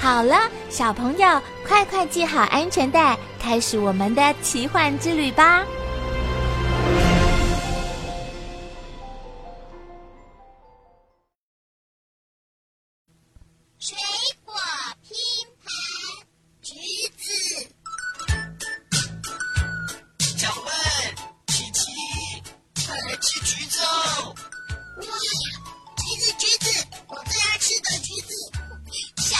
好了，小朋友，快快系好安全带，开始我们的奇幻之旅吧！水果拼盘，橘子。小问琪琪，快来吃橘子哦！哇，橘子，橘子，我最爱吃的橘子。小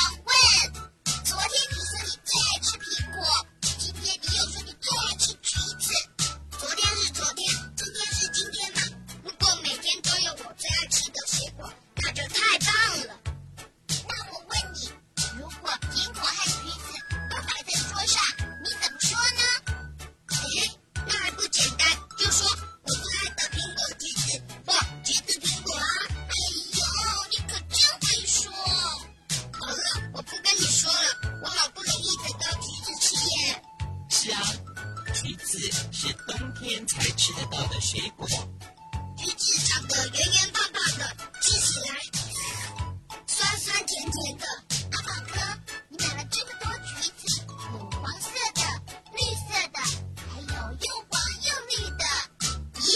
橘子是冬天才吃得到的水果。橘子长得圆圆胖胖的，吃起来酸酸甜甜的。阿宝哥，你买了这么多橘子，有黄色的、绿色的，还有又黄又绿的。咦，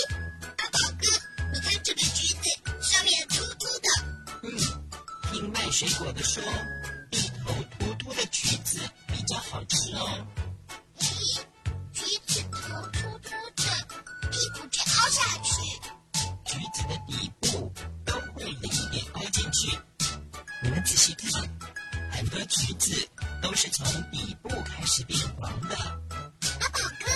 阿宝哥，你看这个橘子上面凸凸的，嗯，听卖水果的说，一头凸凸的橘子比较好吃哦。橘子都是从底部开始变黄的。阿宝哥，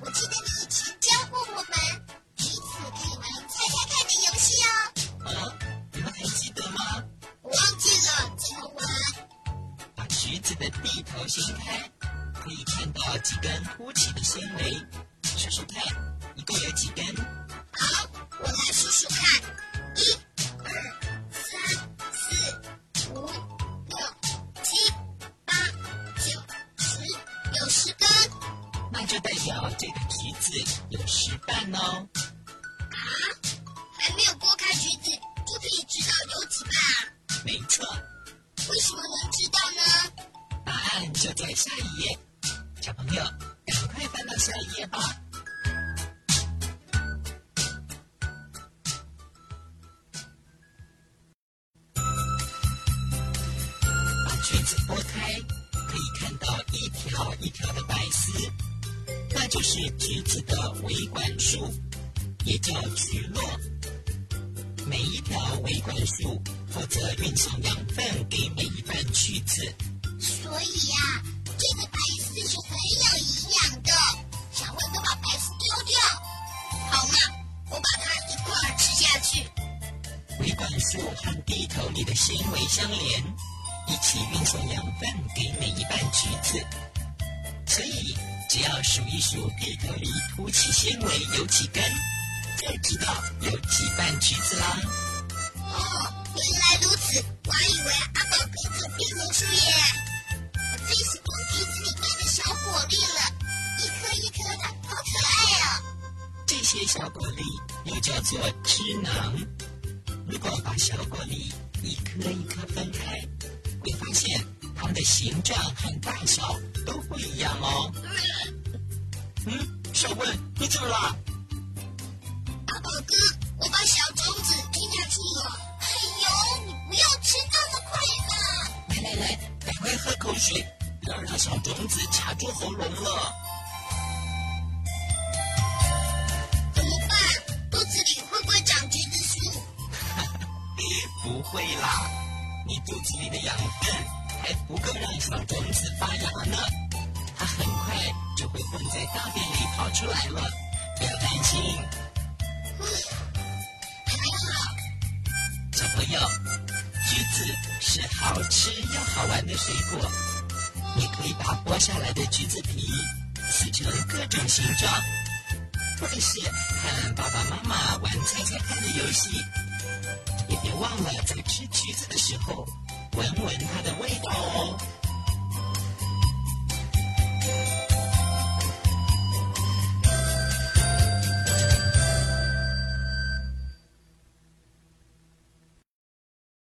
我记得你以前教过我们，橘子可以玩猜猜看的游戏哦。哦，你们还记得吗？我忘记了怎么玩。把橘子的蒂头掀开，可以看到几根凸起的纤维。数数看，一共有几根？那就代表这个橘子有十瓣哦。啊，还没有剥开橘子就可以知道有几瓣啊？没错，为什么能知道呢？答案就在下一页。小朋友，赶快翻到下一页吧。把橘子剥开，可以看到一条一条的白丝，那就是橘子的维管束，也叫橘络。每一条维管束负责运送养分给每一瓣橘子。所以呀、这个白丝是很有营养的。小问都把白丝丢掉，好嘛，我把它一块儿吃下去。维管束和地头里的纤维相连，一起运送养分给每一瓣只要数一数地头里凸起纤维有几根，就知道有几瓣橘子啦。哦，原来如此，我还以为阿宝哥很变魔术耶。我最喜欢橘子里面的小果粒了，一颗一颗的，好可爱哦。这些小果粒又叫做汁囊。如果把小果粒一颗一颗分开，会发现它们的形状和大小都不一样哦。嗯，小问，你怎么了？阿宝哥，我把小种子吞下去了。哎呦，你不要吃那么快嘛！来来来，赶快喝口水，不要让小种子卡住喉咙了。怎么办？肚子里会不会长橘子树？不会啦，你肚子里的养分还不够让小种子发芽呢，就会混在大便里跑出来了，不要担心。嗯，还好。小朋友，橘子是好吃又好玩的水果，你可以把剥下来的橘子皮撕成各种形状，或者是和爸爸妈妈玩猜猜看的游戏。也别忘了在吃橘子的时候，闻闻它的味道哦。